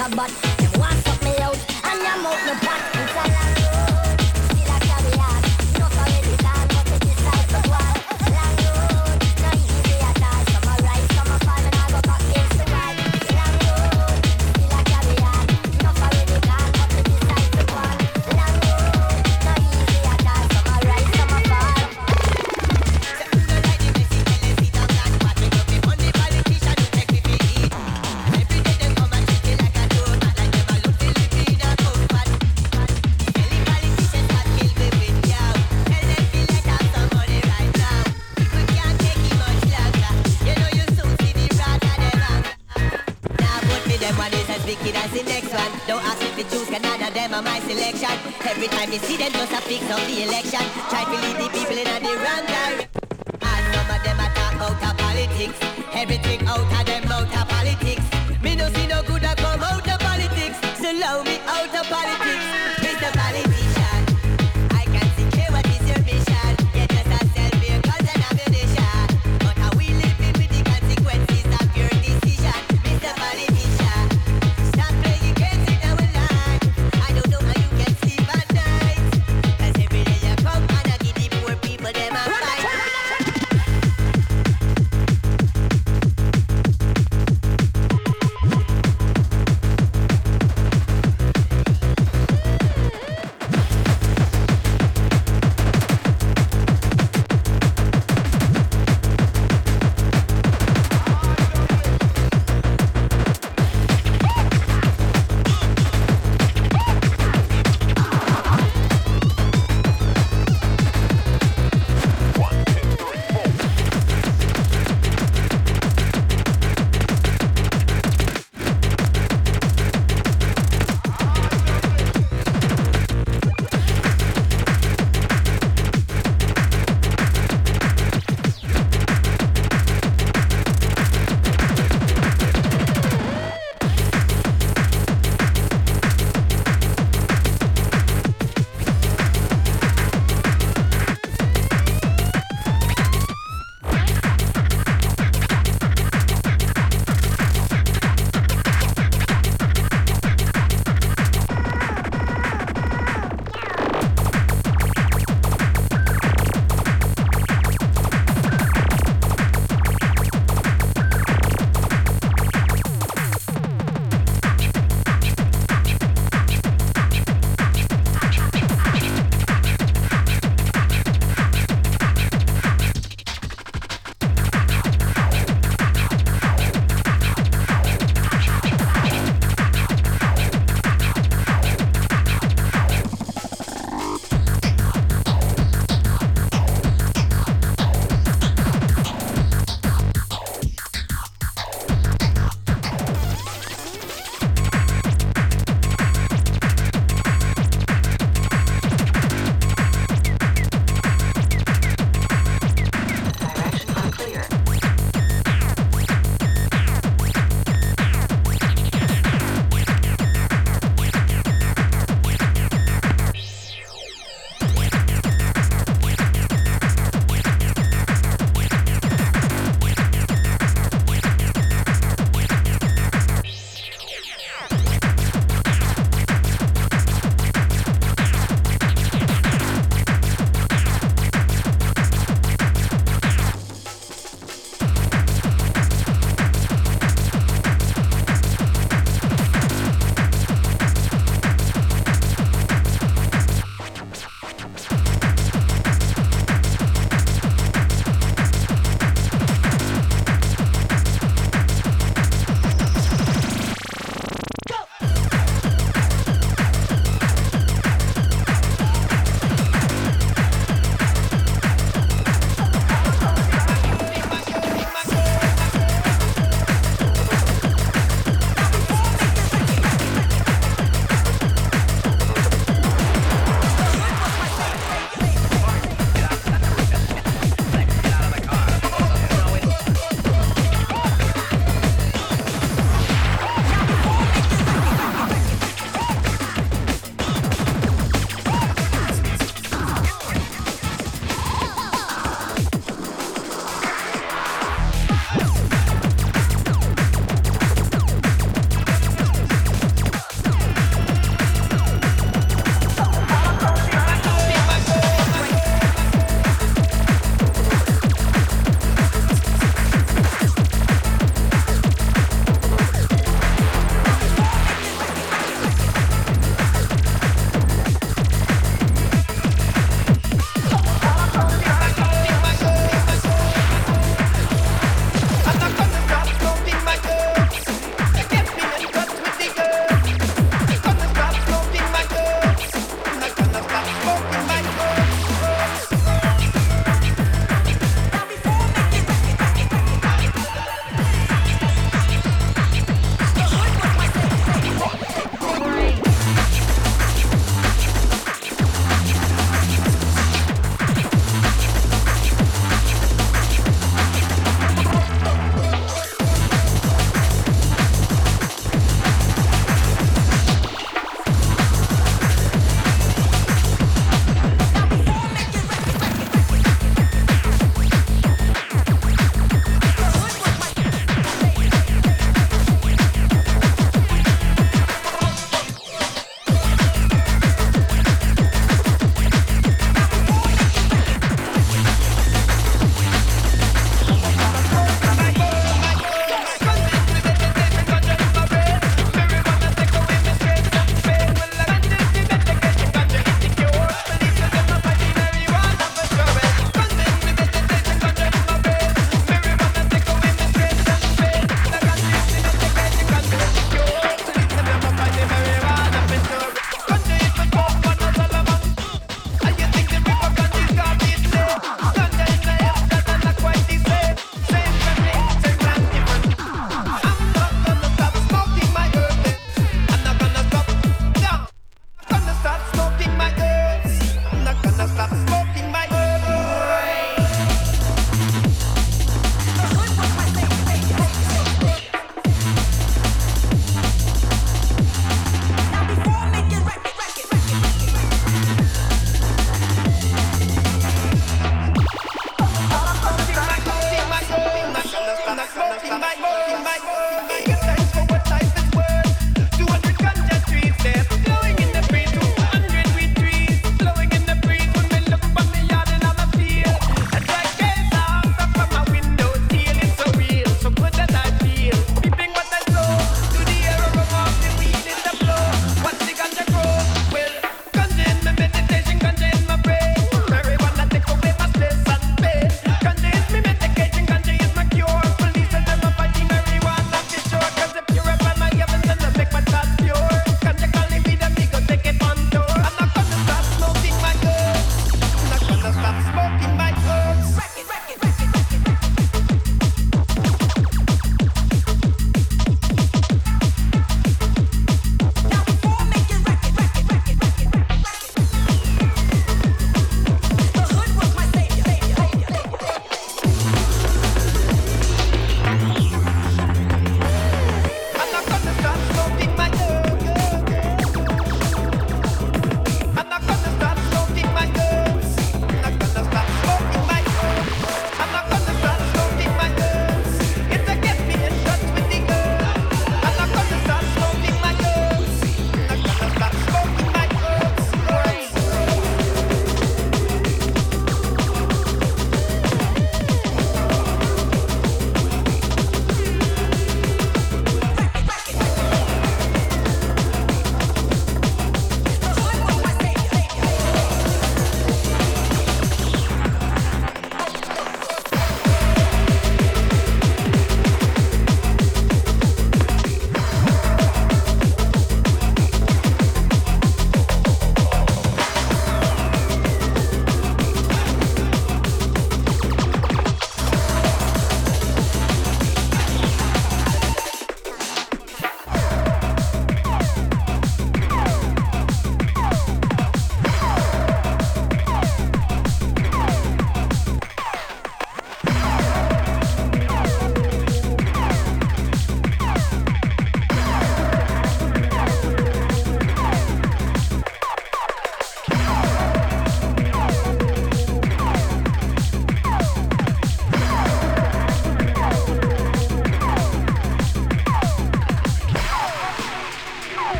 a butt. You want fuck me out and I'm out the pot.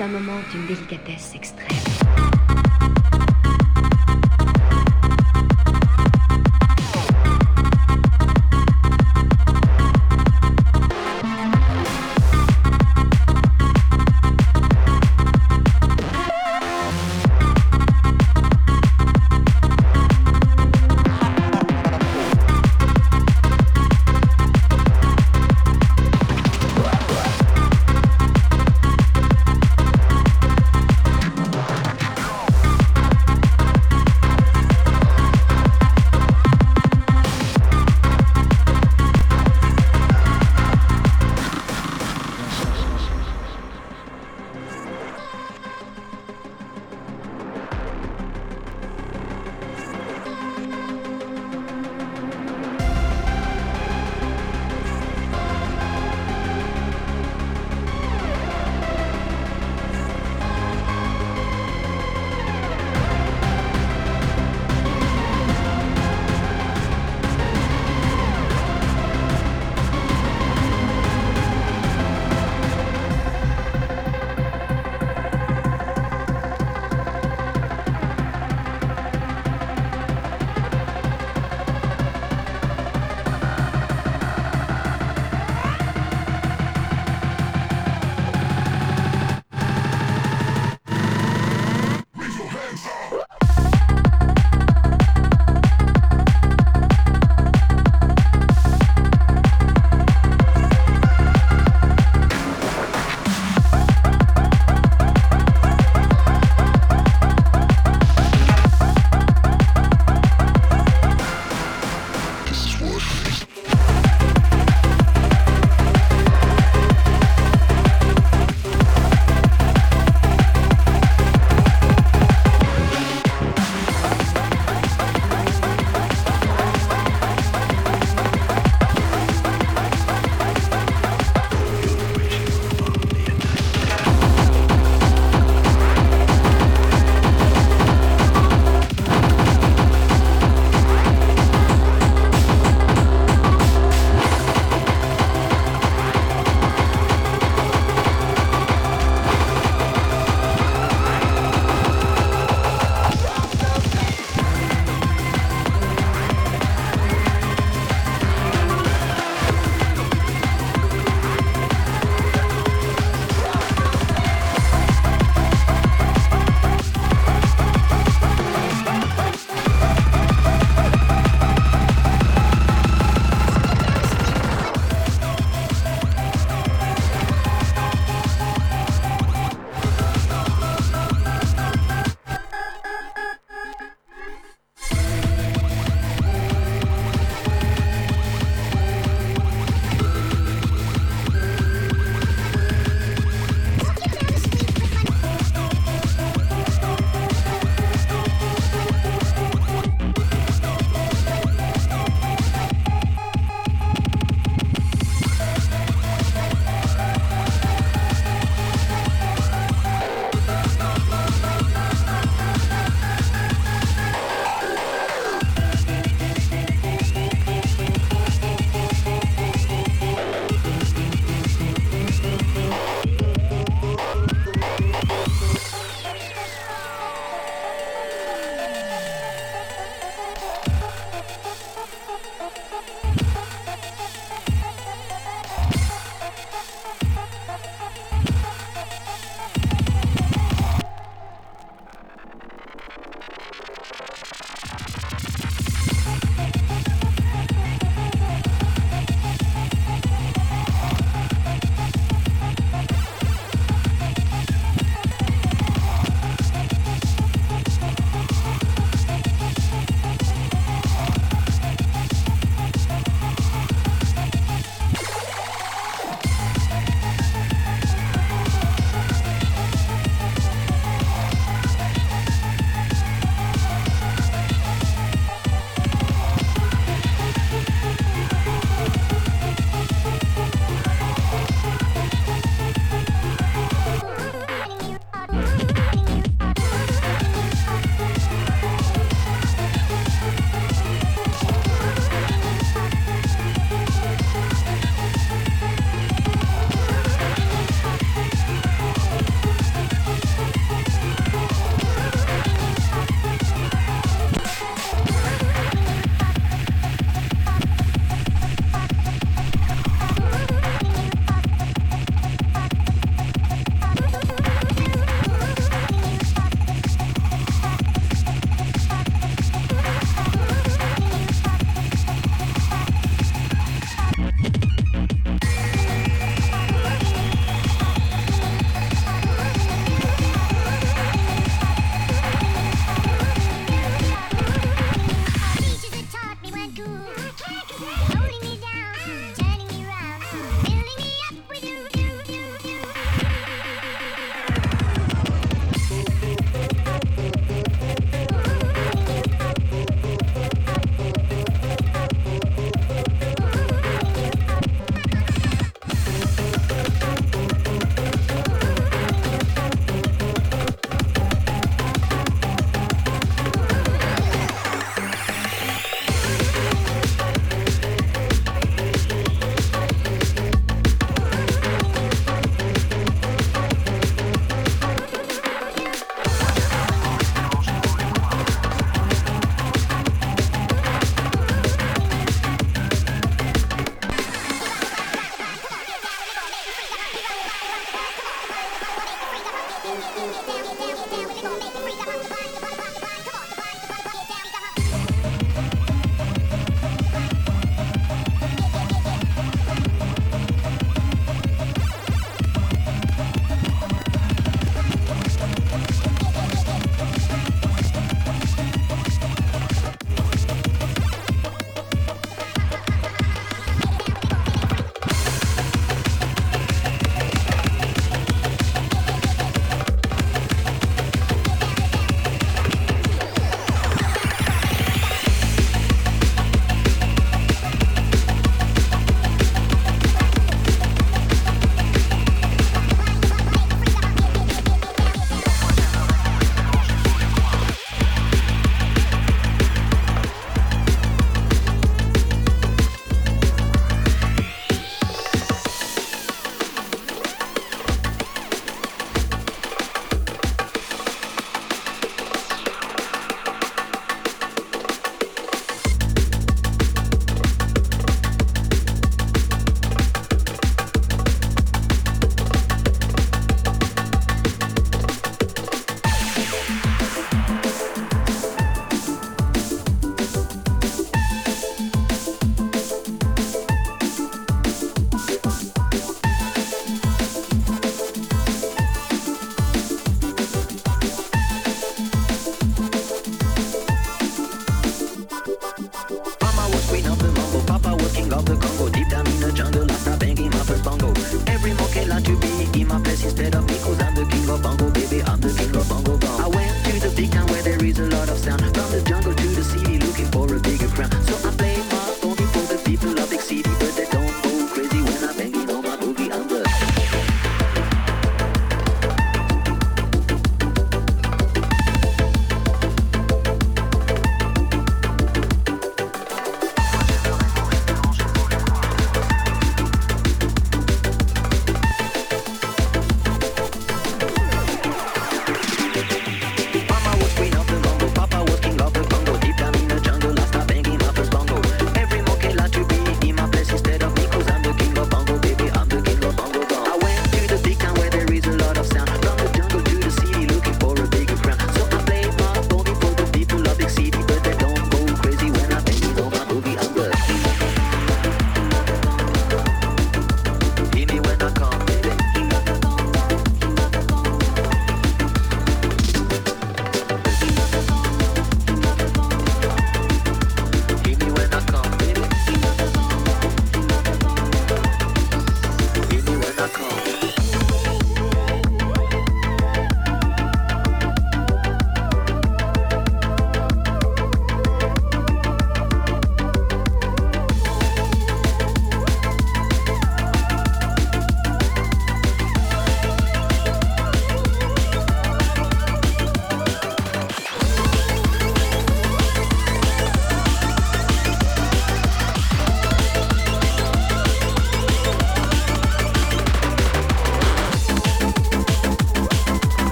Un moment d'une délicatesse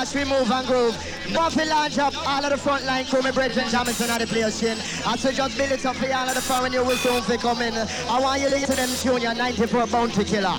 Mr. We move and groove. For launch up all of the front line crew, my brethren, Jamison at the place in. As we just build it up for all of the foreign you will soon be coming. I want you to listen to them tune, your 94 bounty killer.